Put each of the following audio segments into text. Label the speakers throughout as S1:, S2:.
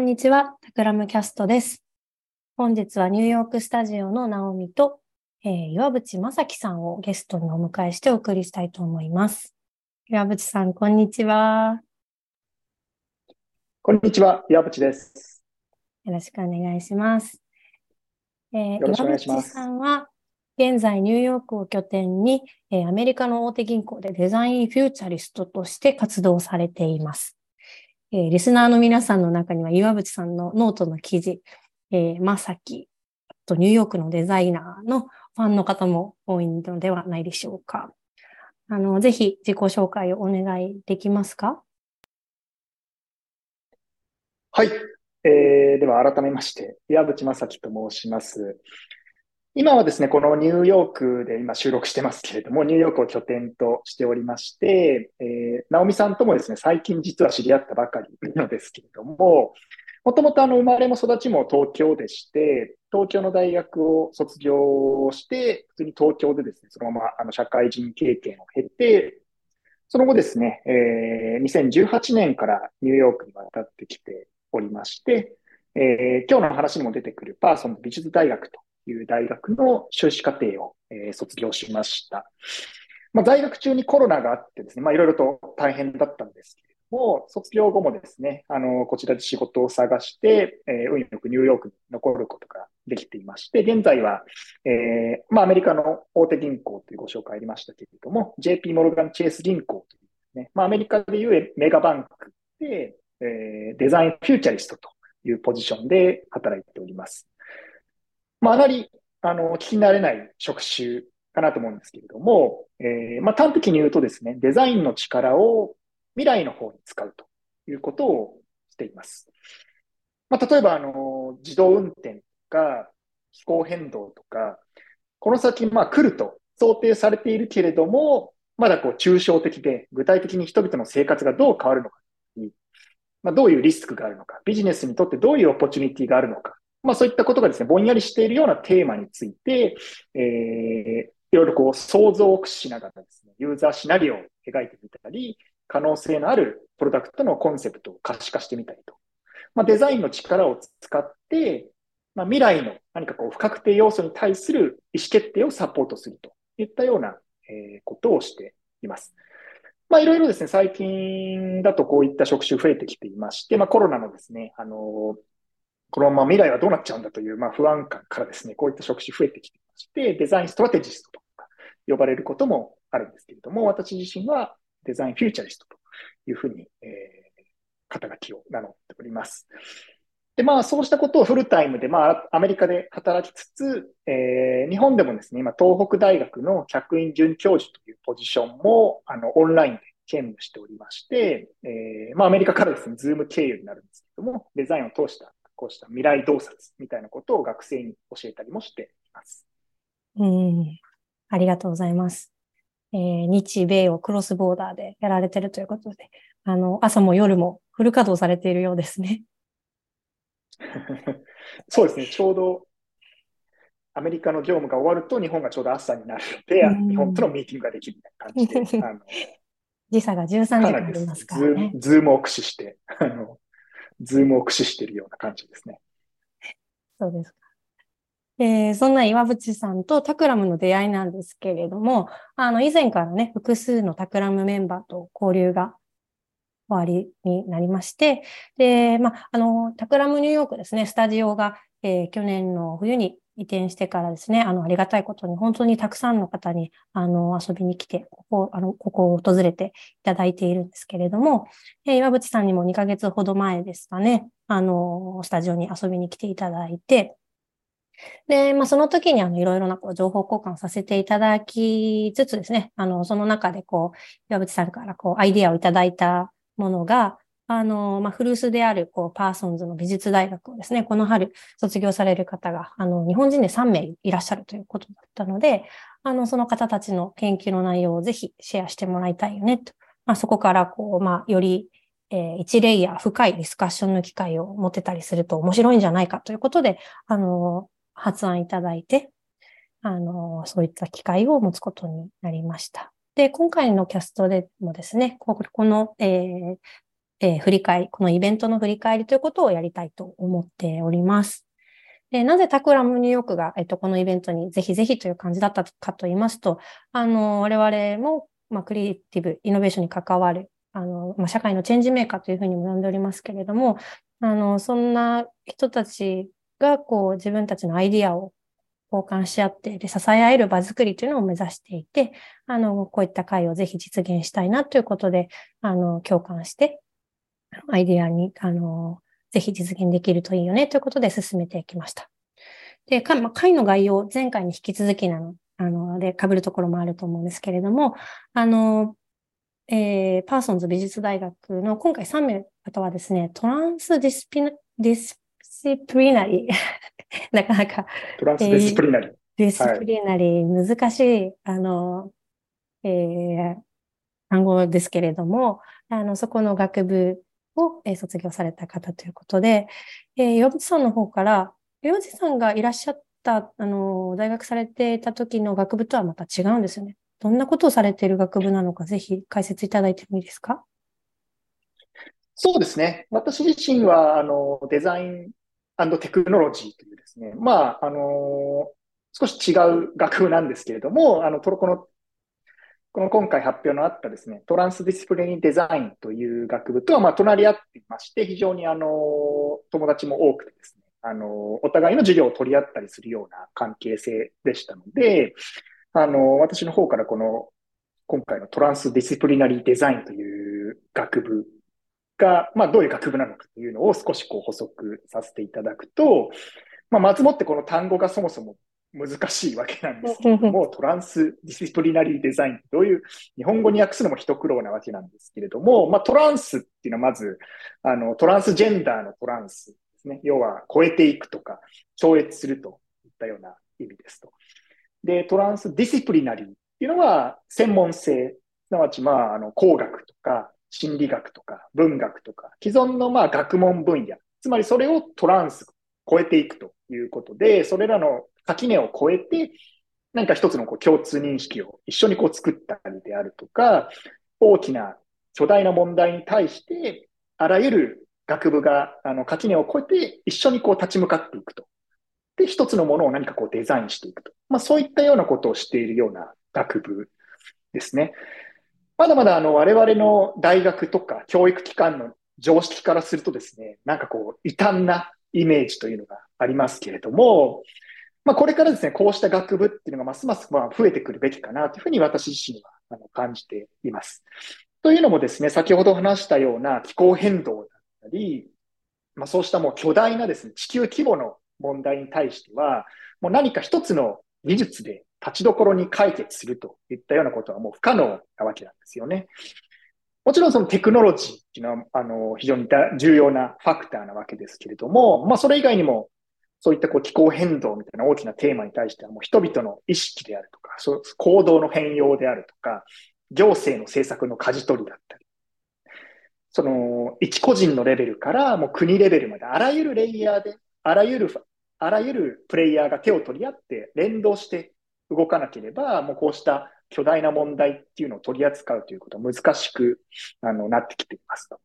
S1: んにちは、タクラムキャストです。本日はニューヨークスタジオのナオミと、えー、岩渕正樹さんをゲストにお迎えしてお送りしたいと思います。岩渕さん、こんにちは。
S2: こんにちは、岩渕です。
S1: よろしくお願いします。えー、岩渕さんは、現在ニューヨークを拠点に、えー、アメリカの大手銀行でデザインフューチャリストとして活動されています。えー、リスナーの皆さんの中には岩渕さんのノートの記事、えー、まさき、とニューヨークのデザイナーのファンの方も多いのではないでしょうか。あの、ぜひ自己紹介をお願いできますか？
S2: はい。えー、では改めまして、岩渕正樹と申します。今はですね、このニューヨークで今収録してますけれども、ニューヨークを拠点としておりまして、えー、ナオミさんともですね、最近実は知り合ったばかりなのですけれども、もともとあの生まれも育ちも東京でして、東京の大学を卒業して、普通に東京でですね、そのままあの社会人経験を経て、その後ですね、えー、2018年からニューヨークに渡ってきておりまして、えー、今日の話にも出てくるパーソン美術大学という大学の修士課程を、えー、卒業しました。まあ、在学中にコロナがあってですね、まあ、いろいろと大変だったんですけれども、卒業後もですね、あの、こちらで仕事を探して、えー、運よくニューヨークに残ることができていまして、現在は、えー、まあ、アメリカの大手銀行というご紹介ありましたけれども、JP モルガン・チェイス銀行というね、まあ、アメリカでいうメガバンクで、えー、デザインフューチャリストというポジションで働いております。まあ、あまり、あの、聞き慣れない職種かなと思うんですけれども、えー、まあ、端的に言うとですね、デザインの力を未来の方に使うということをしています。まあ、例えば、あの、自動運転とか、気候変動とか、この先、まあ、来ると想定されているけれども、まだこう、抽象的で、具体的に人々の生活がどう変わるのか、まあ、どういうリスクがあるのか、ビジネスにとってどういうオポチュニティがあるのか、まあそういったことがですね、ぼんやりしているようなテーマについて、えー、いろいろこう想像を駆使しながらですね、ユーザーシナリオを描いてみたり、可能性のあるプロダクトのコンセプトを可視化してみたりと。まあ、デザインの力を使って、まあ、未来の何かこう不確定要素に対する意思決定をサポートするといったような、えー、ことをしています。まあいろいろですね、最近だとこういった職種増えてきていまして、まあコロナのですね、あのこのまま未来はどうなっちゃうんだという、まあ、不安感からですね、こういった職種増えてきてまして、デザインストラテジストとか呼ばれることもあるんですけれども、私自身は design futurist というふうに、えー、肩書きを名乗っております。で、まあ、そうしたことをフルタイムで、まあ、アメリカで働きつつ、えー、日本でもですね、今、東北大学の客員准教授というポジションも、あの、オンラインで兼務しておりまして、えー、まあ、アメリカからですね、 Zoom 経由になるんですけども、デザインを通したこうした未来洞察みたいなことを学生に教えたりもしています。
S1: うん。ありがとうございます。えー、日米をクロスボーダーでやられてるということで、あの、朝も夜もフル稼働されているようですね。
S2: そうですね。ちょうどアメリカの業務が終わると日本がちょうど朝になるので、日本とのミーティングができるみたいな感じで。あ の
S1: 時差が13時間ありますからね。
S2: Zoomを駆使して、あの、 Zoomを駆使しているような感じですね。
S1: そうですか。えー、そんな岩渕さんとタクラムの出会いなんですけれども、あの、以前からね、複数のタクラムメンバーと交流が終わりになりまして、で、まあ、あの、タクラムニューヨークですね、スタジオが、えー、去年の冬に移転してからですね、あの、ありがたいことに、本当にたくさんの方に、あの、遊びに来て、ここ、あの、ここを訪れていただいているんですけれども、え、岩渕さんにも2ヶ月ほど前ですかね、あの、スタジオに遊びに来ていただいて、で、まあ、その時にあの、いろいろなこう情報交換させていただきつつですね、あの、その中でこう、岩渕さんからこう、アイディアをいただいたものが、あの、まあ、古巣である、こう、パーソンズの美術大学をですね、この春卒業される方が、あの、日本人で3名いらっしゃるということだったので、あの、その方たちの研究の内容をぜひシェアしてもらいたいよね、と。まあ、そこから、こう、まあ、より、えー、一レイヤー深いディスカッションの機会を持てたりすると面白いんじゃないかということで、あの、発案いただいて、あの、そういった機会を持つことになりました。で、今回のキャストでもですね、この、えー、えー、振り返り、このイベントの振り返りということをやりたいと思っております。で、なぜタクラムニューヨークが、えっと、このイベントにぜひぜひという感じだったかと言いますと、あの、我々も、まあ、クリエイティブ、イノベーションに関わる、あの、まあ、社会のチェンジメーカーというふうにも呼んでおりますけれども、あの、そんな人たちが、こう、自分たちのアイディアを交換し合って、で、支え合える場作りというのを目指していて、あの、こういった会をぜひ実現したいなということで、あの、共感して、アイディアに、あの、ぜひ実現できるといいよねということで進めていきました。で、かまあ、会の概要、前回に引き続きなの、あの、で、被るところもあると思うんですけれども、あの、えー、パーソンズ美術大学の今回3名方はですね、 transdiscipli、disciplinary、なかなか。 transdisciplinary。disciplinary、難しい、あの、えー、単語ですけれども、あの、そこの学部を、えー、卒業された方ということで、えー、岩渕さんの方から、岩渕さんがいらっしゃった、あの、大学されていた時の学部とはまた違うんですよね。どんなことをされている学部なのか、ぜひ解説いただいてもいいですか？
S2: そうですね。私自身は、あの、デザインテクノロジーというですね、まあ、あの、少し違う学部なんですけれども、あの、このこの今回発表のあったですね、トランスディスプレイデザインという学部とは、まあ、隣り合っていまして、非常にあの、友達も多くてですね、あの、お互いの授業を取り合ったりするような関係性でしたので、あの、私の方からこの、今回のトランスディスプリナリーデザインという学部が、まあ、どういう学部なのかというのを少しこう補足させていただくと、まあ、まずもってこの単語がそもそも難しいわけなんですけれども、トランスディスプリナリーデザインどういう、日本語に訳すのも一苦労なわけなんですけれども、まあ、トランスっていうのはまず、あの、トランスジェンダーのトランスですね。要は、超えていくとか、超越するといったような意味ですと。で、トランスディスプリナリーっていうのは、専門性、すなわち、まあ、あの、工学とか、心理学とか、文学とか、既存のまあ学問分野、つまりそれをトランス、超えていくということで、それらの垣根を超えて、何か一つのこう共通認識を一緒にこう作ったりであるとか、大きな巨大な問題に対して、あらゆる学部があの垣根を越えて一緒にこう立ち向かっていくと。で、一つのものを何かこうデザインしていくと。まあそういったようなことをしているような学部ですね。まだまだあの我々の大学とか教育機関の常識からするとですね、なんかこう異端なイメージというのがありますけれども、まあ、これからですね、こうした学部っていうのがますますまあ増えてくるべきかなというふうに私自身は感じています。というのもですね、先ほど話したような気候変動だったり、まあ、そうしたもう巨大なですね、地球規模の問題に対しては、もう何か一つの技術で立ちどころに解決するといったようなことはもう不可能なわけなんですよね。もちろんそのテクノロジーっていうのは、あの、非常に重要なファクターなわけですけれども、まあそれ以外にもそういったこう気候変動みたいな大きなテーマに対しては、もう人々の意識であるとか、そう行動の変容であるとか、行政の政策の舵取りだったり、その一個人のレベルからもう国レベルまで、あらゆるレイヤーで、あらゆる、あらゆるプレイヤーが手を取り合って連動して動かなければ、もうこうした巨大な問題っていうのを取り扱うということは難しくあのなってきていますと。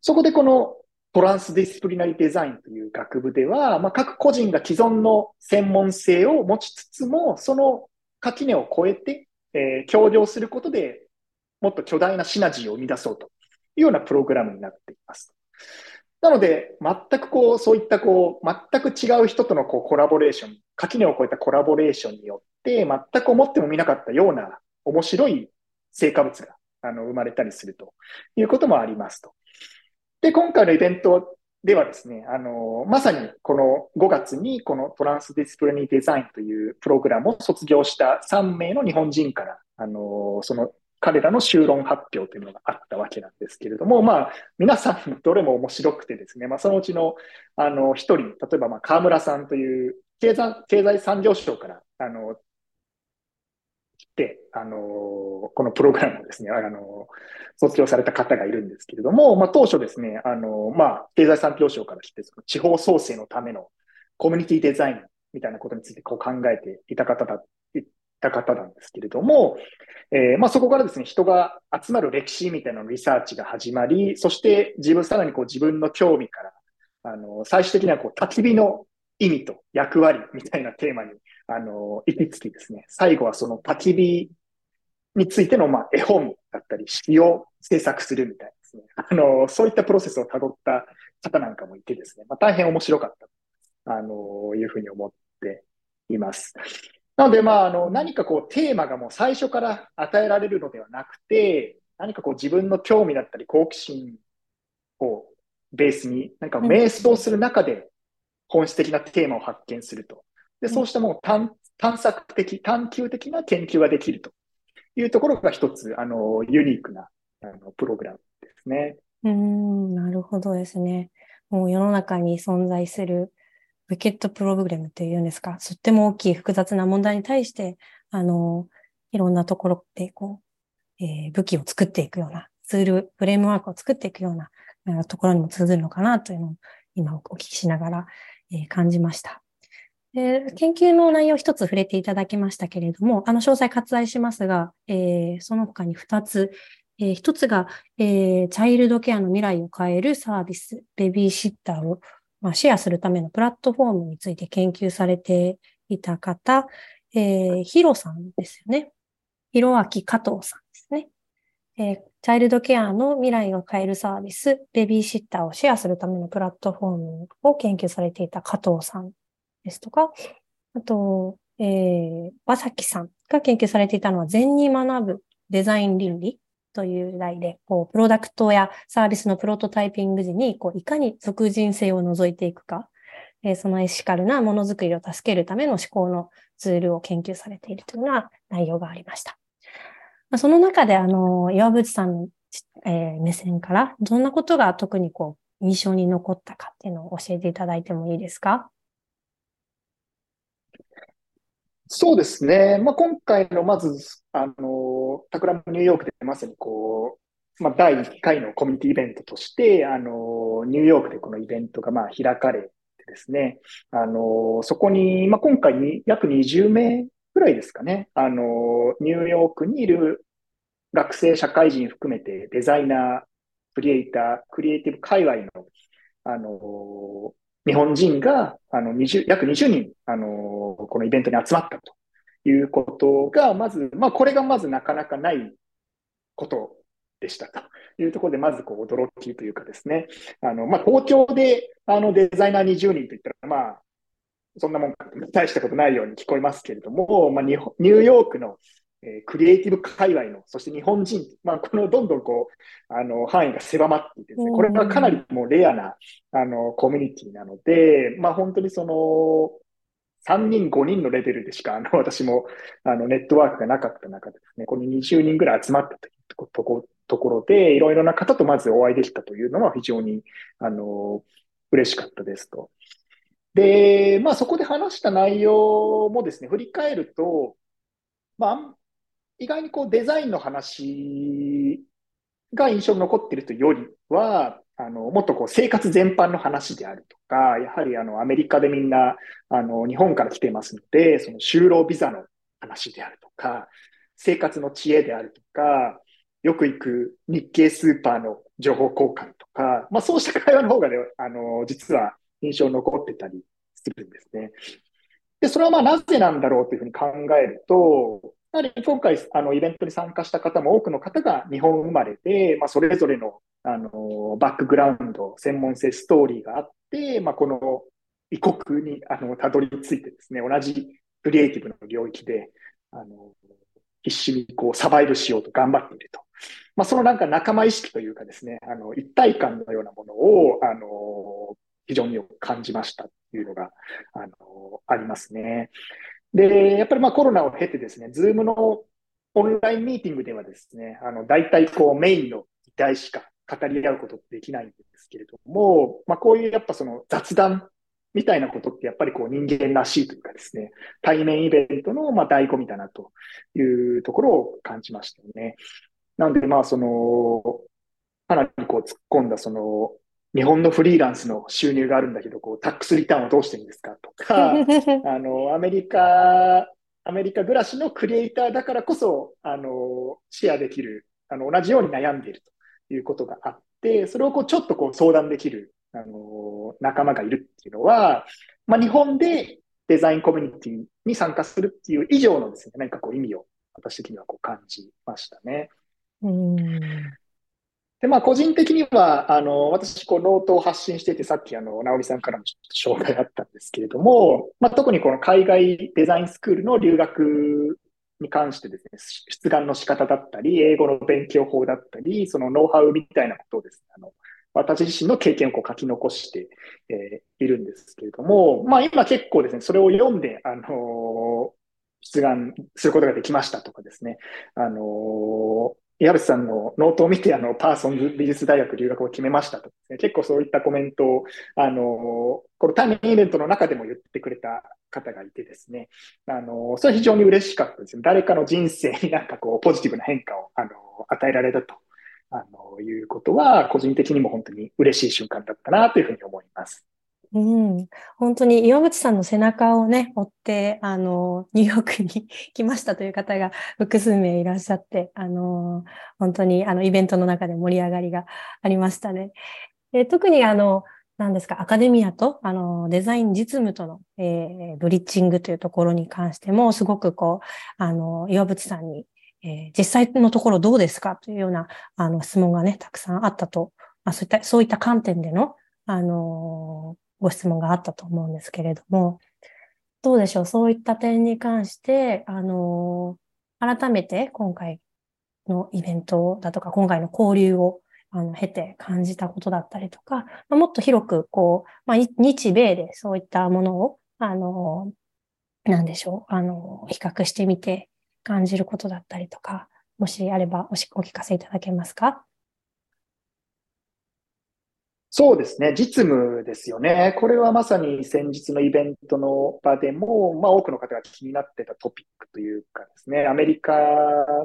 S2: そこでこのトランスディスプリナリデザインという学部では、まあ、各個人が既存の専門性を持ちつつも、その垣根を越えて、えー、協業することでもっと巨大なシナジーを生み出そうというようなプログラムになっています。なので、全くこう、そういったこう、全く違う人とのこうコラボレーション、垣根を越えたコラボレーションによって、全く思ってもみなかったような面白い成果物があの生まれたりするということもありますと。で、今回のイベントではですね、あの、まさにこの5月にこのトランスディスプレニーデザインというプログラムを卒業した3名の日本人から、あの、その彼らの修論発表というのがあったわけなんですけれども、まあ、皆さんどれも面白くてですね、まあ、そのうちの、あの、一人、例えば、まあ、河村さんという経済、経済産業省から、あの、あの、このプログラムをですね、あの、卒業された方がいるんですけれども、まあ、当初ですね、あの、まあ、経済産業省から来て、その地方創生のためのコミュニティデザインみたいなことについてこう考えていた方だ、いた方なんですけれども、えー、まあそこからですね、人が集まる歴史みたいなリサーチが始まり、そして自分、さらにこう自分の興味から、あの、最終的にはこう焚き火の意味と役割みたいなテーマに、あの、行き着きですね、最後はその焚き火についての、まあ、絵本だったり、詩を制作するみたいですね。あの、そういったプロセスを辿った方なんかもいてですね、まあ、大変面白かった、あの、いうふうに思っています。なので、まあ、あの、何かこう、テーマがもう最初から与えられるのではなくて、何かこう、自分の興味だったり、好奇心をベースに、何か瞑想する中で、本質的なテーマを発見すると。で、そうしたもう探索的、探求的な研究ができるというところが一つ、あの、ユニークな、あの、プログラムですね。
S1: うん、なるほどですね。もう世の中に存在するウィケットプログラムっていうんですか、とっても大きい複雑な問題に対して、あの、いろんなところで、こう、えー、武器を作っていくような、ツール、フレームワークを作っていくようなところにも通ずるのかなというのを今お聞きしながら、えー、感じました。で研究の内容一つ触れていただきましたけれども、あの詳細割愛しますが、えー、その他に二つ、えー、一つが、えー、チャイルドケアの未来を変えるサービス、ベビーシッターを、まあ、シェアするためのプラットフォームについて研究されていた方、えー、ヒロさんですよね。ヒロアキ加藤さんですね。えー、チャイルドケアの未来を変えるサービス、ベビーシッターをシェアするためのプラットフォームを研究されていた加藤さんですとか、あと、えー、和崎さんが研究されていたのは、全に学ぶデザイン倫理という題で、こう、プロダクトやサービスのプロトタイピング時に、こう、いかに俗人性を除いていくか、えー、そのエシカルなものづくりを助けるための思考のツールを研究されているというような内容がありました。まあ、その中で、あの、岩渕さんの、えー、目線から、どんなことが特にこう、印象に残ったかっていうのを教えていただいてもいいですか？
S2: そうですね。まあ、今回のまず、あの、タクラムニューヨークでまさにこう、まあ、第1回のコミュニティイベントとして、あの、ニューヨークでこのイベントがまあ開かれてですね、あの、そこに、まあ、今回に約20名ぐらいですかね、あの、ニューヨークにいる学生、社会人含めてデザイナー、クリエイター、クリエイティブ界隈の、あの、日本人が、あの、20、約20人、あの、このイベントに集まったということが、まず、まあ、これがまずなかなかないことでしたというところで、まずこう驚きというかですね、あの、まあ、東京であのデザイナー20人といったら、まあ、そんなもん大したことないように聞こえますけれども、まあ、ニューヨークのえー、クリエイティブ界隈の、そして日本人、まあ、このどんどんこう、あの、範囲が狭まっていてですね、これがかなりもうレアな、あの、コミュニティなので、まあ、本当にその、3人、5人のレベルでしか、あの、私も、あの、ネットワークがなかった中でですね、この20人ぐらい集まったととこ、ところで、いろいろな方とまずお会いできたというのは非常に、あの、嬉しかったですと。で、まあそこで話した内容もですね、振り返ると、まあ、意外にこうデザインの話が印象に残っているというよりは、あの、もっとこう生活全般の話であるとか、やはりあのアメリカでみんな、あの、日本から来てますので、その就労ビザの話であるとか、生活の知恵であるとか、よく行く日系スーパーの情報交換とか、まあそうした会話の方がね、あの、実は印象に残ってたりするんですね。で、それはまあなぜなんだろうというふうに考えると、やはり今回、あの、イベントに参加した方も多くの方が日本生まれで、まあ、それぞれの、あの、バックグラウンド、専門性、ストーリーがあって、まあ、この異国に、あの、たどり着いてですね、同じクリエイティブの領域で、あの、必死にこう、サバイブしようと頑張っていると。まあ、そのなんか仲間意識というかですね、あの、一体感のようなものを、あの、非常によく感じましたというのが、あの、ありますね。で、やっぱりまあコロナを経てですね、ズームのオンラインミーティングではですね、あの、大体こうメインの議題しか語り合うことできないんですけれども、まあこういうやっぱその雑談みたいなことってやっぱりこう人間らしいというかですね、対面イベントのまあ醍醐味だなというところを感じましたよね。なのでまあその、かなりこう突っ込んだその日本のフリーランスの収入があるんだけど、こう、タックスリターンをどうしてるんですかとか、あの、アメリカアメリカ暮らしのクリエイターだからこそ、あの、シェアできる、あの、同じように悩んでいるということがあって、それをこう、ちょっとこう、相談できる、あの、仲間がいるっていうのは、まあ、日本でデザインコミュニティに参加するっていう以上のですね、何かこう、意味を私的にはこう感じましたね。
S1: うん
S2: で、まあ、個人的には、あの、私、こう、ノートを発信していて、さっき、あの、直美さんからも紹介あったんですけれども、まあ、特にこの海外デザインスクールの留学に関してですね、出願の仕方だったり、英語の勉強法だったり、そのノウハウみたいなことをですね、あの、私自身の経験をこう書き残して、えー、いるんですけれども、まあ今結構ですね、それを読んで、あのー、出願することができましたとかですね、あの岩渕さんのノートを見て、あの、パーソンズ美術大学留学を決めましたとね、結構そういったコメントを、あの、この対面イベントの中でも言ってくれた方がいてですね、あの、それは非常に嬉しかったですね。誰かの人生になんかこう、ポジティブな変化を、あの、与えられたと、あの、いうことは、個人的にも本当に嬉しい瞬間だったなというふうに思います。
S1: うん、本当に岩渕さんの背中をね、追って、あの、ニューヨークに 来ましたという方が複数名いらっしゃって、あの、本当にあのイベントの中で盛り上がりがありましたね。で特にあの、何ですか、アカデミアと、あの、デザイン実務との、えー、ブリッジングというところに関しても、すごくこう、あの、岩渕さんに、えー、実際のところどうですかというような、あの、質問がね、たくさんあったと、まあ、そういった、そういった観点での、あのご質問があったと思うんですけれども、どうでしょう？そういった点に関して、あの改めて今回のイベントだとか、今回の交流をあの経て感じたことだったりとか、まあ、もっと広く、こう、まあ、日米でそういったものを、あの、なんでしょう、あの、比較してみて感じることだったりとか、もしあればお聞かせいただけますか？
S2: そうですね。実務ですよね。これはまさに先日のイベントの場でも、まあ多くの方が気になってたトピックというかですね、アメリカ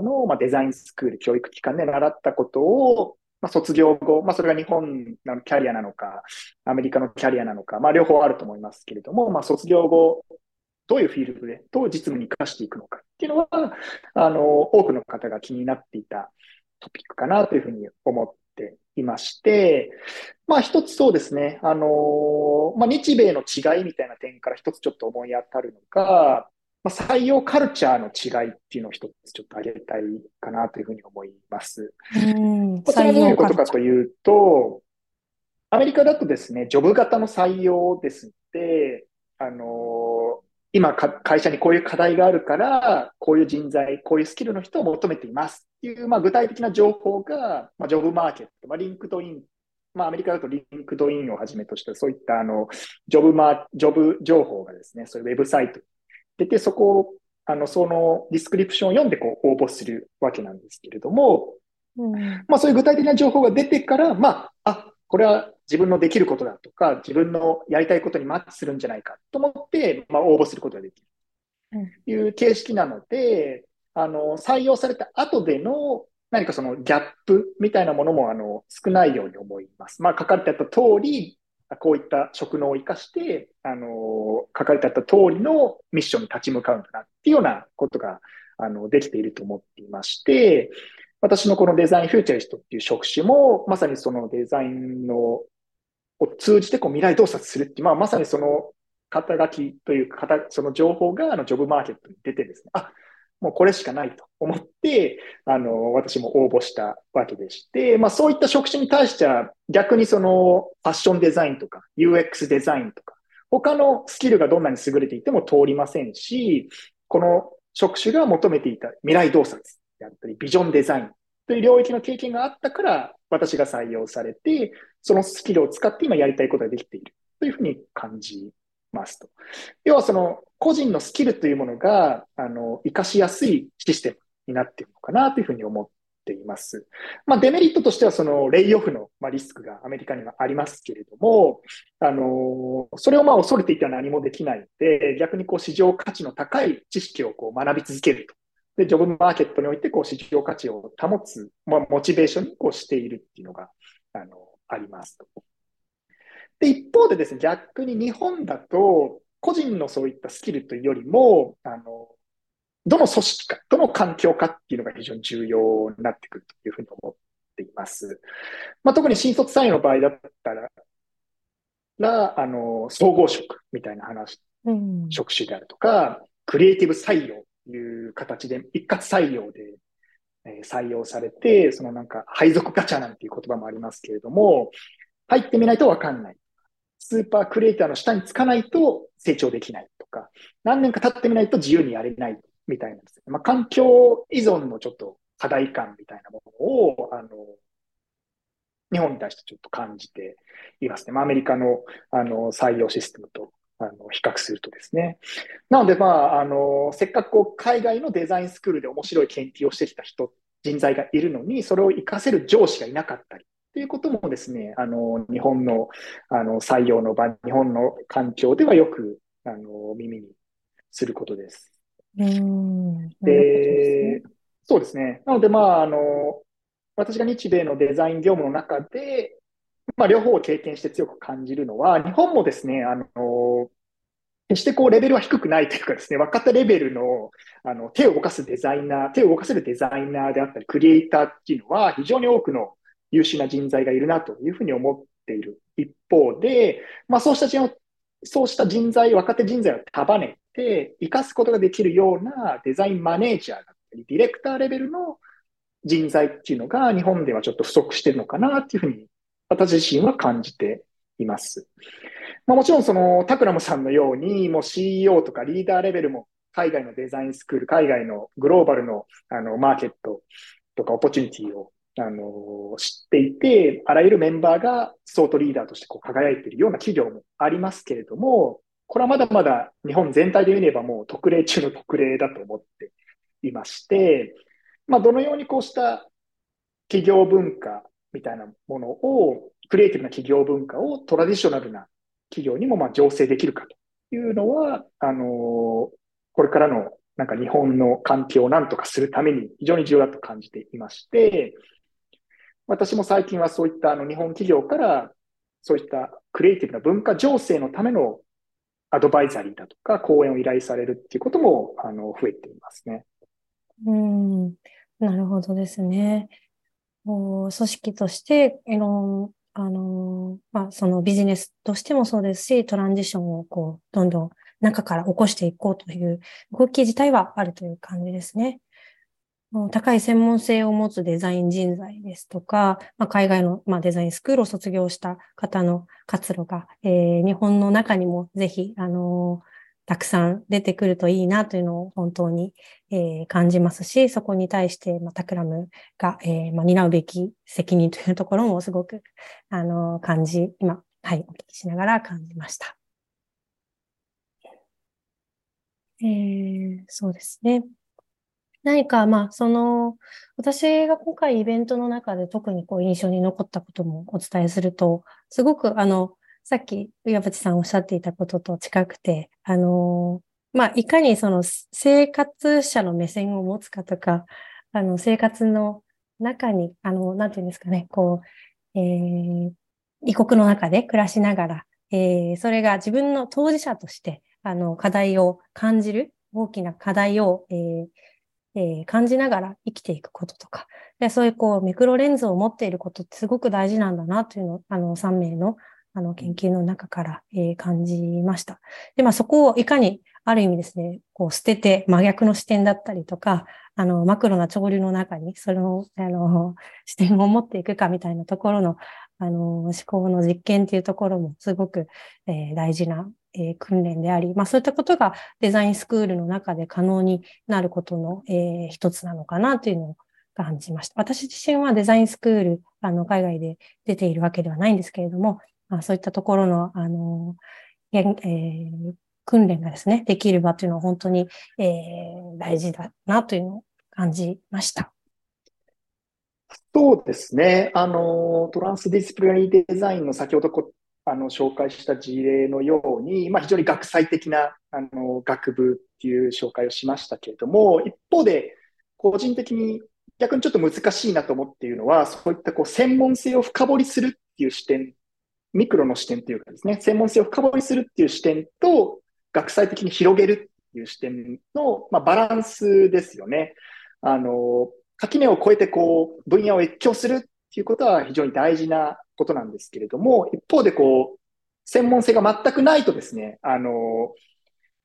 S2: の、まあ、デザインスクール、教育機関で習ったことを、まあ、卒業後、まあそれが日本のキャリアなのか、アメリカのキャリアなのか、まあ両方あると思いますけれども、まあ卒業後、どういうフィールドで、どう実務に活かしていくのかっていうのは、あの、多くの方が気になっていたトピックかなというふうに思っていまして、まあ一つそうですね、あのまあ日米の違いみたいな点から一つちょっと思い当たるのが、まあ、採用カルチャーの違いっていうのを一つちょっと挙げたいかなというふうに思います。
S1: うん
S2: こちらどういうことかというと、アメリカだとですね、ジョブ型の採用ですので、あの今会社にこういう課題があるから、こういう人材、こういうスキルの人を求めています。っていう、まあ、具体的な情報が、まあ、ジョブマーケット、まあ、 LinkedIn、まあ、アメリカだと LinkedIn をはじめとした、そういったあのジョブマジョブ情報がですね、そういうウェブサイトに出て、そこを、あの、そのディスクリプションを読んでこう応募するわけなんですけれども、
S1: うん、
S2: まあ、そういう具体的な情報が出てから、まあ、あ、これは自分のできることだとか、自分のやりたいことにマッチするんじゃないかと思って、まあ、応募することができるという形式なので、あの、採用された後での何かそのギャップみたいなものもあの少ないように思います。まあ、書かれてあった通り、こういった職能を生かして、あの、書かれてあった通りのミッションに立ち向かうんだなっていうようなことが、あの、できていると思っていまして、私のこのデザインフューチャリストっていう職種も、まさにそのデザインのを通じてこう未来洞察するっていう、まあ、まさにその肩書きというか、その情報があのジョブマーケットに出てですね、あ、もうこれしかないと思って、あの、私も応募したわけでして、まあそういった職種に対しては逆にそのファッションデザインとか UX デザインとか、他のスキルがどんなに優れていても通りませんし、この職種が求めていた未来洞察であったり、ビジョンデザインという領域の経験があったから、私が採用されて、そのスキルを使って今やりたいことができているというふうに感じますと。要はその個人のスキルというものが、あの、活かしやすいシステムになっているのかなというふうに思っています。まあ、デメリットとしてはそのレイオフの、ま、リスクがアメリカにはありますけれども、あの、それをまあ恐れていては何もできないので、逆にこう市場価値の高い知識をこう学び続けると。で、ジョブマーケットにおいてこう市場価値を保つ、まあ、モチベーションにこうしているっていうのが、あの、ありますと。で、一方でですね、逆に日本だと、個人のそういったスキルというよりも、あの、どの組織か、どの環境かっていうのが非常に重要になってくるというふうに思っています。まあ、特に新卒採用の場合だったら、ら、あの、総合職みたいな話、うん、職種であるとか、クリエイティブ採用という形で、一括採用で、えー、採用されて、そのなんか配属ガチャなんていう言葉もありますけれども、入ってみないとわかんない。スーパークリエイターの下につかないと成長できないとか、何年か経ってみないと自由にやれないみたいなんですね。まあ、環境依存のちょっと課題感みたいなものを、あの、日本に対してちょっと感じていますね。まあ、アメリカのあの採用システムとあの比較するとですね。なので、まあ、あの、せっかくこう海外のデザインスクールで面白い研究をしてきた人、人材がいるのに、それを活かせる上司がいなかったりということもですね、あの、日本のあの採用の場、日本の環境ではよくあの耳にすることです。
S1: うん
S2: で、そうですね。なので、まあ、あの、私が日米のデザイン業務の中で、まあ、両方を経験して強く感じるのは、日本もですね、あの、決してこうレベルは低くないというかですね、分かったレベルのあの手を動かすデザイナー、手を動かせるデザイナーであったり、クリエイターっていうのは非常に多くの優秀な人材がいるなというふうに思っている一方で、まあ、そうした人そうした人材、若手人材を束ねて、生かすことができるようなデザインマネージャーだったり、ディレクターレベルの人材っていうのが日本ではちょっと不足してるのかなっていうふうに私自身は感じています。まあ、もちろんそのタクラムさんのようにもう CEO とかリーダーレベルも海外のデザインスクール、海外のグローバルのあのマーケットとかオポチュニティをあの知っていて、あらゆるメンバーがソートリーダーとしてこう輝いているような企業もありますけれども、これはまだまだ日本全体で見ればもう特例中の特例だと思っていまして、まあ、どのようにこうした企業文化みたいなものを、クリエイティブな企業文化をトラディショナルな企業にもまあ醸成できるかというのは、あのこれからのなんか日本の環境を何とかするために非常に重要だと感じていまして、私も最近はそういったあの日本企業からそういったクリエイティブな文化醸成のためのアドバイザリーだとか講演を依頼されるっていうこともあの増えていますね。
S1: うん、なるほどですね。組織として、あの、あの、まあ、そのビジネスとしてもそうですし、トランジションをこう、どんどん中から起こしていこうという動き自体はあるという感じですね。高い専門性を持つデザイン人材ですとか、まあ、海外の、まあ、デザインスクールを卒業した方の活路が、えー、日本の中にもぜひ、あのー、たくさん出てくるといいなというのを本当に、えー、感じますし、そこに対して、まあ、タクラムが、えーまあ、担うべき責任というところもすごく、あの、感じ、今、はい、お聞きしながら感じました。えー、そうですね。何か、まあ、その、私が今回イベントの中で特にこう印象に残ったこともお伝えすると、すごくあの、さっき岩渕さんおっしゃっていたことと近くて、あの、まあ、いかにその生活者の目線を持つかとか、あの、生活の中に、あの、なんていうんですかね、こう、えー、異国の中で暮らしながら、えー、それが自分の当事者として、あの、課題を感じる、大きな課題を、えー、えー、感じながら生きていくこととか、でそういうこう、ミクロレンズを持っていることってすごく大事なんだなというのを、あの、3名のあの研究の中から、えー、感じました。で、まあそこをいかにある意味ですね、こう捨てて真逆の視点だったりとか、あの、マクロな潮流の中にその、あの、視点を持っていくかみたいなところの、あの、思考の実験っていうところもすごく、えー、大事なえー、訓練であり、まあそういったことがデザインスクールの中で可能になることの、えー、一つなのかなというのを感じました。私自身はデザインスクール、あの、海外で出ているわけではないんですけれども、あ、そういったところの、あの、えー、訓練がですね、できる場というのは本当に、えー、大事だなというのを感じました。
S2: そうですね。あの、トランスディスプリナリーデザインの先ほどあの紹介した事例のように、まあ、非常に学際的なあの学部っていう紹介をしましたけれども、一方で、個人的に逆にちょっと難しいなと思っているのは、そういったこう専門性を深掘りするっていう視点、ミクロの視点というかですね、専門性を深掘りするっていう視点と、学際的に広げるっていう視点の、まあ、バランスですよね。あの、垣根を越えてこう、分野を越境するっていうことは非常に大事なことなんですけれども、一方でこう、専門性が全くないとですね、あの、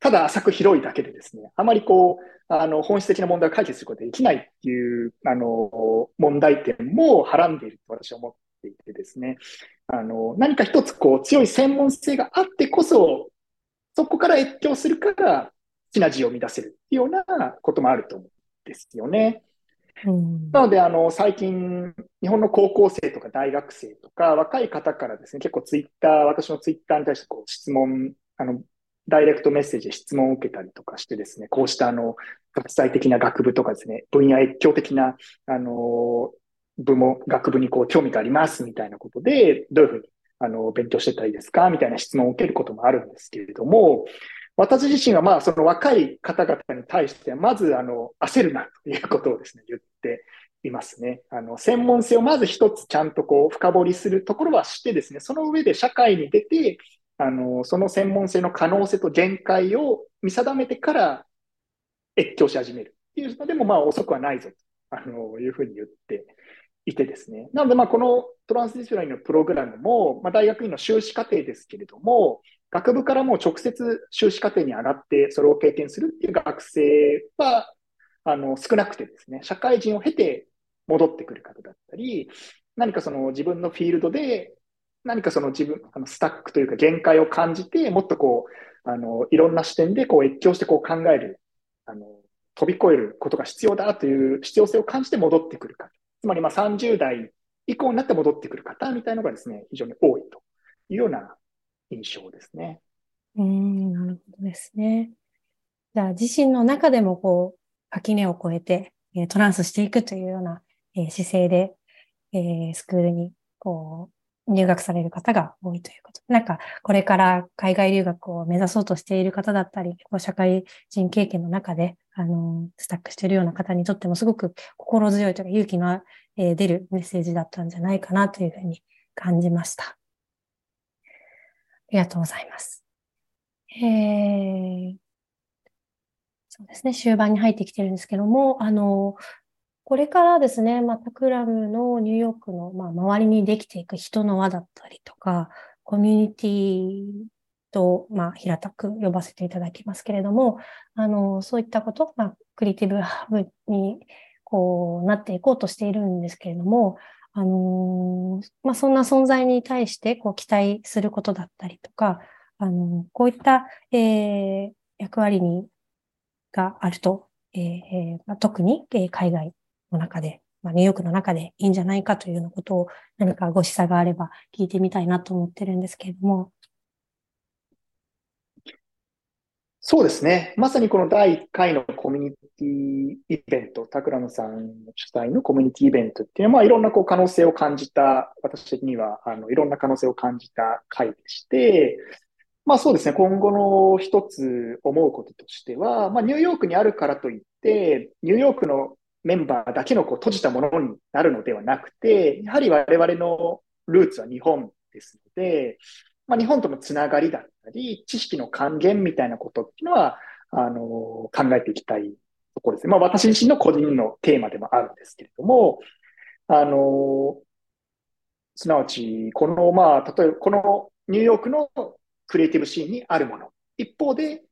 S2: ただ浅く広いだけでですね、あまりこう、あの、本質的な問題を解決することができないっていう、あの、問題点もはらんでいると私は思っていてですね、あの、何か一つこう、強い専門性があってこそ、そこから越境するから、シナジーを生み出せるっていうようなこともあると思うんですよね。うん、なので、あの、最近、日本の高校生とか大学生とか、若い方からですね、結構ツイッター、私のツイッターに対してこう質問、あの、ダイレクトメッセージで質問を受けたりとかしてですね、こうしたあの、学際的な学部とかですね、分野越境的な、あの、部も、学部にこう興味がありますみたいなことで、どういうふうに、あの、勉強してたらいいですかみたいな質問を受けることもあるんですけれども、私自身はまあ、その若い方々に対して、まず、あの、焦るなということをですね、言っていますね。あの、専門性をまず一つちゃんとこう、深掘りするところはしてですね、その上で社会に出て、あの、その専門性の可能性と限界を見定めてから越境し始めるっていうのでも、まあ遅くはないぞと、いうふうに言っていてですね。なので、まあこのトランスディスプラインのプログラムも、まあ大学院の修士課程ですけれども、学部からもう直接修士課程に上がってそれを経験するっていう学生は、あの、少なくてですね、社会人を経て戻ってくる方だったり、何かその自分のフィールドで何かその自分、あのスタックというか限界を感じて、もっとこう、あの、いろんな視点でこう越境してこう考える、あの、飛び越えることが必要だという必要性を感じて戻ってくる方。つまりまあ30代以降になって戻ってくる方みたいのがですね、非常に多いというような印象ですね。
S1: うん、なるほどですね。じゃあ自身の中でもこう、垣根を越えて、えトランスしていくというような、え姿勢で、えスクールにこう入学される方が多いということ。なんか、これから海外留学を目指そうとしている方だったり、こう社会人経験の中で、あの、スタックしているような方にとってもすごく心強いというか勇気の、えー、出るメッセージだったんじゃないかなというふうに感じました。ありがとうございます。えー、そうですね、終盤に入ってきてるんですけども、あの、これからですね、まあ、タクラムのニューヨークの、まあ、周りにできていく人の輪だったりとか、コミュニティと、まあ、平たく呼ばせていただきますけれども、あの、そういったこと、まあ、クリエイティブハブに、こう、なっていこうとしているんですけれども、あのまあ、そんな存在に対して、こう、期待することだったりとか、あのこういった、えー、役割に、があると、えーまあ、特に、えー、海外の中で、まあ、ニューヨークの中でいいんじゃないかというようなことを何かご示唆があれば聞いてみたいなと思ってるんですけれども。
S2: そうですね。まさにこの第1回のコミュニティイベント、タクラムさん主催のコミュニティイベントっていうのは、まあ、いろんなこう可能性を感じた、私的には、あの、いろんな可能性を感じた回でして、まあそうですね、今後の一つ思うこととしては、まあニューヨークにあるからといって、ニューヨークのメンバーだけのこう閉じたものになるのではなくて、やはり我々のルーツは日本ですので、まあ、日本とのつながりだっり、知識の還元みたいなことっていうのは、あの、考えていきたいところですね。まあ、私自身の個人のテーマでもあるんですけれども、あの、すなわち、この、まあ、例えば、このニューヨークのクリエイティブシーンにあるもの。一方で、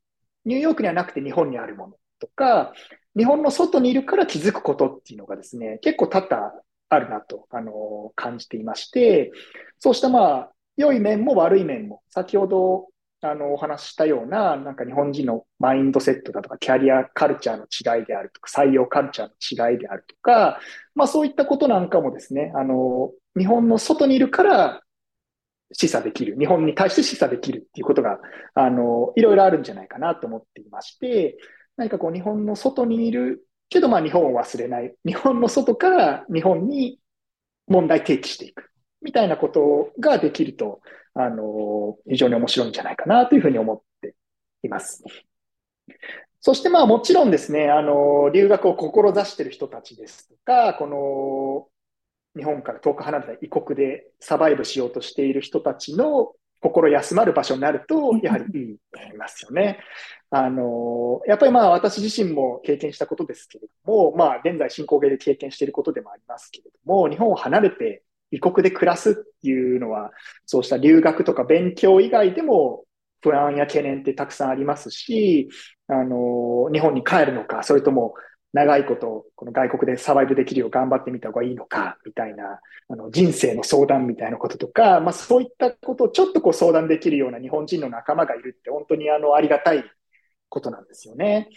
S2: ニューヨークにはなくて日本にあるものとか、日本の外にいるから気づくことっていうのがですね、結構多々あるなと、あの、感じていまして、そうしたまあ、良い面も悪い面も、先ほど、あの、お話ししたような、なんか日本人のマインドセットだとか、キャリアカルチャーの違いであるとか、採用カルチャーの違いであるとか、まあそういったことなんかもですね、あの、日本の外にいるから示唆できる、日本に対して示唆できるっていうことが、あの、いろいろあるんじゃないかなと思っていまして、何かこう日本の外にいるけど、まあ日本を忘れない。日本の外から日本に問題提起していく。みたいなことができると、あの、非常に面白いんじゃないかなというふうに思っています。そしてまあもちろんですね、あの、留学を志している人たちですとか、この、日本から遠く離れた異国でサバイブしようとしている人たちの心休まる場所になると、やはりいいと思いますよね。あの、やっぱりまあ私自身も経験したことですけれども、まあ現在進行形で経験していることでもありますけれども、日本を離れて異国で暮らすっていうのは、そうした留学とか勉強以外でも不安や懸念ってたくさんありますし、あの、日本に帰るのか、それとも長いこと、この外国でサバイブできるよう頑張ってみた方がいいのか、みたいな、あの、人生の相談みたいなこととか、まあそういったことをちょっとこう相談できるような日本人の仲間がいるって本当にあの、ありがたいことなんですよね。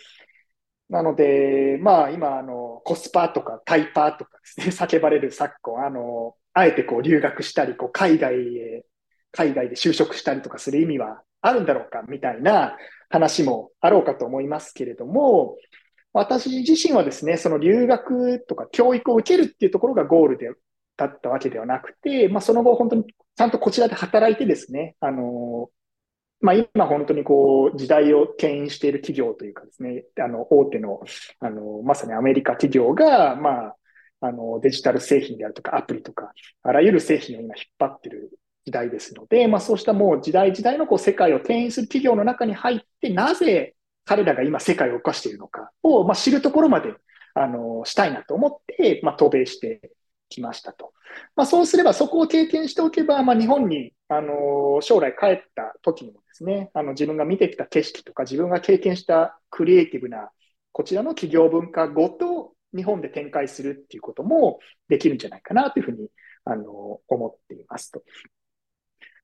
S2: なので、まあ今、あの、コスパとかタイパーとかですね、叫ばれる昨今、あの、あえてこう留学したり、こう海外へ、海外で就職したりとかする意味はあるんだろうか、みたいな話もあろうかと思いますけれども、私自身はですね、その留学とか教育を受けるっていうところがゴールで、だったわけではなくて、まあその後本当にちゃんとこちらで働いてですね、あの、まあ、今本当にこう、時代を牽引している企業というかですね、あの、大手の、あの、まさにアメリカ企業が、まあ、あの、デジタル製品であるとか、アプリとか、あらゆる製品を今引っ張ってる時代ですので、まあ、そうしたもう時代時代のこう、世界を牽引する企業の中に入って、なぜ彼らが今世界を動かしているのかを、まあ、知るところまで、あの、したいなと思って、まあ、渡米してきましたと。まあ、そうすれば、そこを経験しておけば、まあ、日本に、あの、将来帰った時にもですね、あの、自分が見てきた景色とか、自分が経験したクリエイティブな、こちらの企業文化ごと日本で展開するっていうこともできるんじゃないかなというふうに、あの、思っていますと。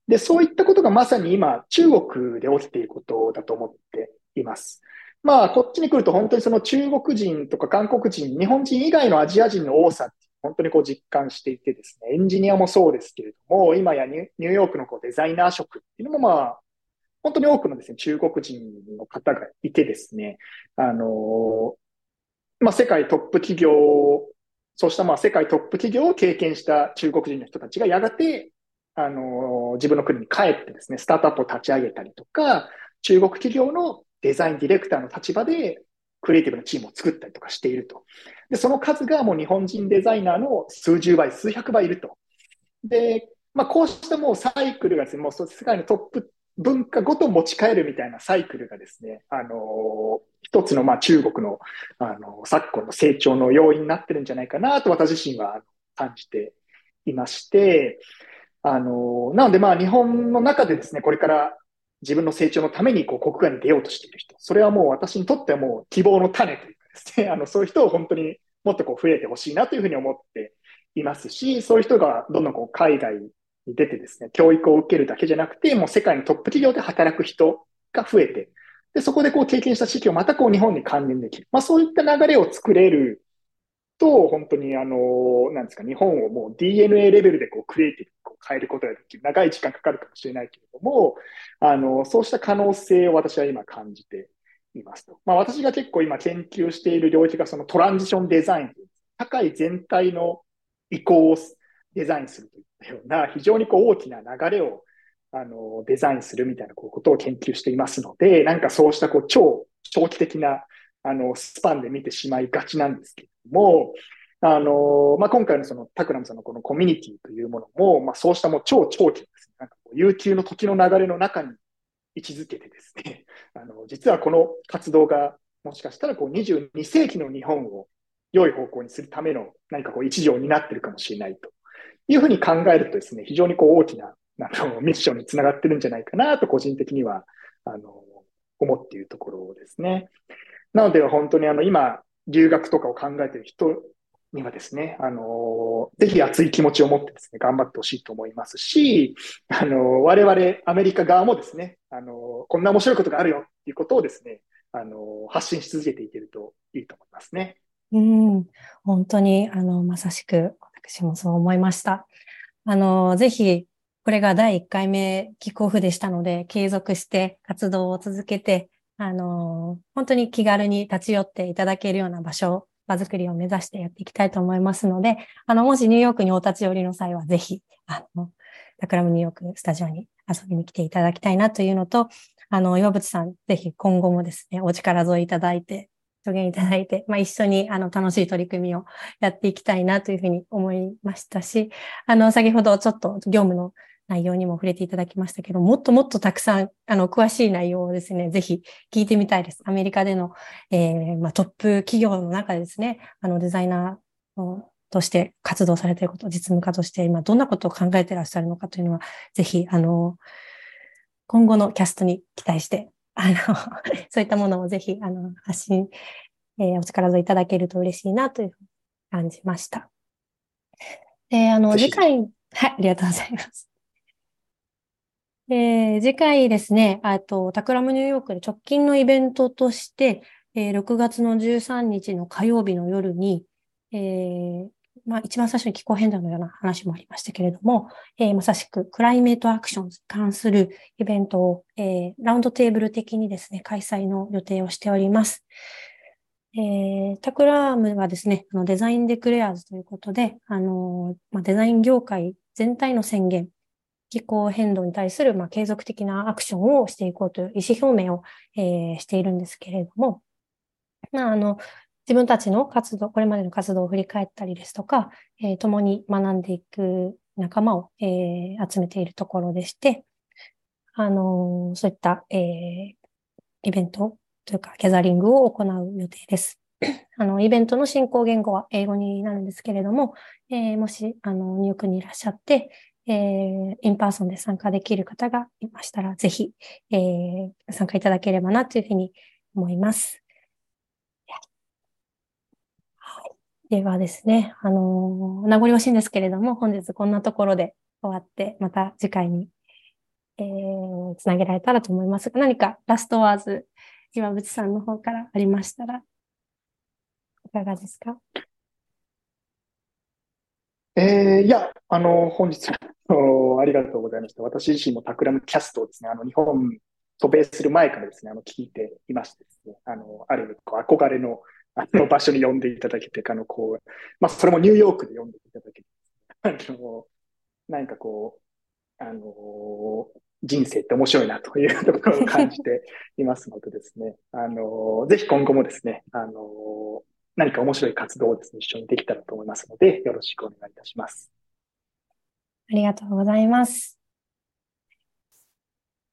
S2: で、そういったことがまさに今、中国で起きていることだと思っています。まあ、こっちに来ると本当にその中国人とか韓国人、日本人以外のアジア人の多さ本当にこう実感していてですね、エンジニアもそうですけれども、今やニューヨークのこうデザイナー職っていうのもまあ、本当に多くのですね、中国人の方がいてですね、あのまあ、世界トップ企業、そうしたまあ世界トップ企業を経験した中国人の人たちがやがて、あの自分の国に帰ってですね、スタートアップを立ち上げたりとか、中国企業のデザインディレクターの立場でクリエイティブなチームを作ったりとかしていると。で、その数がもう日本人デザイナーの数十倍、数百倍いると。で、まあ、こうしたもうサイクルがですね、もう世界のトップ文化ごと持ち帰るみたいなサイクルがですね、あの一つのまあ中国の、あの昨今の成長の要因になってるんじゃないかなと私自身は感じていまして、あのなのでまあ日本の中でですね、これから自分の成長のためにこう国外に出ようとしている人、それはもう私にとってはもう希望の種というかですね、あのそういう人を本当にもっとこう増えてほしいなというふうに思っていますし、そういう人がどんどんこう海外に出てですね、教育を受けるだけじゃなくて、もう世界のトップ企業で働く人が増えて、で、そこでこう経験した知識をまたこう日本に関連できる。まあそういった流れを作れると、本当にあの、なんですか、日本をもう DNA レベルでこうクリエイティブに変えることができる。長い時間かかるかもしれないけれども、あの、そうした可能性を私は今感じていますと。まあ私が結構今研究している領域がそのトランジションデザインという、社会全体の移行をデザインするといったような非常にこう大きな流れをあのデザインするみたいなことを研究していますので、なんかそうしたこう超長期的なあのスパンで見てしまいがちなんですけれども、あの、まあ、今回のそのタクラムさんのこのコミュニティというものも、まあ、そうしたもう超長期ですね、なんかこう悠久の時の流れの中に位置づけてですね、あの、実はこの活動がもしかしたらこう22世紀の日本を良い方向にするための何かこう一助になってるかもしれないというふうに考えるとですね、非常にこう大きなあのミッションにつながってるんじゃないかなと個人的にはあの思っているところですね。なので本当にあの今留学とかを考えている人にはですね、あの、ぜひ熱い気持ちを持ってですね、頑張ってほしいと思いますし、あの、我々アメリカ側もですね、あの、こんな面白いことがあるよっていうことをですね、あの、発信し続けていけるといいと思いますね。
S1: うん、本当に、あの、まさしく私もそう思いました。あの、ぜひ、これが第1回目キックオフでしたので、継続して活動を続けて、あの、本当に気軽に立ち寄っていただけるような場所場作りを目指してやっていきたいと思いますので、あの、もしニューヨークにお立ち寄りの際は、ぜひ、あの、タクラムニューヨークスタジオに遊びに来ていただきたいなというのと、あの、岩渕さん、ぜひ今後もですね、お力添えいただいて、助言いただいて、まあ、一緒にあの楽しい取り組みをやっていきたいなというふうに思いましたし、あの、先ほどちょっと業務の内容にも触れていただきましたけど、もっともっとたくさん、あの、詳しい内容をですね、ぜひ聞いてみたいです。アメリカでの、えー、まあ、トップ企業の中でですね、あの、デザイナーとして活動されていること、実務家として今どんなことを考えていらっしゃるのかというのは、ぜひ、あの、今後のキャストに期待して、あの、そういったものをぜひ、あの、発信、えー、お力添えいただけると嬉しいなというふうに感じました。で、あの、次回、はい、ありがとうございます。え、次回ですね、あと、タクラムニューヨークで直近のイベントとして、えー、6月の13日の火曜日の夜に、えー、まあ、一番最初に気候変動のような話もありましたけれども、えー、まさしくクライメートアクションに関するイベントを、えー、ラウンドテーブル的にですね、開催の予定をしております。えー、タクラームはですね、あのデザインデクレアーズということで、あのまあ、デザイン業界全体の宣言気候変動に対する、まあ、継続的なアクションをしていこうという意思表明を、えー、しているんですけれども、まあ、あの、自分たちの活動、これまでの活動を振り返ったりですとか、えー、共に学んでいく仲間を、えー、集めているところでして、あのそういった、えー、イベントというか、 gathering を行う予定です。あの、イベントの進行言語は英語になるんですけれども、えー、もし、あの、ニューヨークにいらっしゃって、えー、 in person で参加できる方がいましたら、ぜひ、えー、参加いただければなというふうに思います。はい、ではですね、あのー、名残惜しいんですけれども、本日こんなところで終わって、また次回に、えー、つなげられたらと思いますが、何かラストワーズ、岩渕さんの方からありましたら、いかがですか？
S2: えー、いや、あの、本日ありがとうございました。私自身もタクラムキャストをですね、あの、日本渡米する前からですね、あの、聞いていましてですね、あの、ある意味、憧れの、あの、場所に呼んでいただけて、あの、こう、まあ、それもニューヨークで呼んでいただけて、あの、何かこう、あの、人生って面白いなというところを感じていますのでですね、あの、ぜひ今後もですね、あの、何か面白い活動をですね、一緒にできたらと思いますので、よろしくお願いいたします。
S1: ありがとうございます。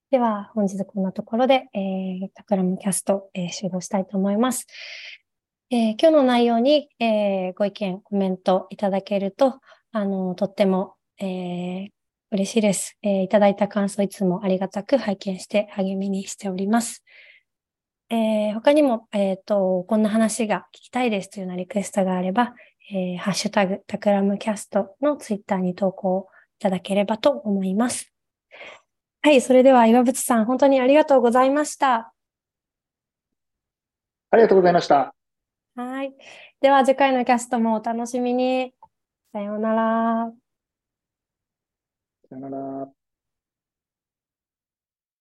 S1: では、本日こんなところで、えー、タクラムキャスト、えー、終了したいと思います。えー、今日の内容に、えー、ご意見、コメントいただけると、あの、とっても、えー、嬉しいです、えー。いただいた感想いつもありがたく拝見して励みにしております。えー、他にも、えっ、ー、と、こんな話が聞きたいですというようなリクエストがあれば、えー、ハッシュタグ、タクラムキャストのツイッターに投稿いただければと思います。はい、それでは岩渕さん、本当にありがとうございました。
S2: ありがとうございました。
S1: はい。では次回のキャストもお楽しみに。さようなら。
S2: さようなら。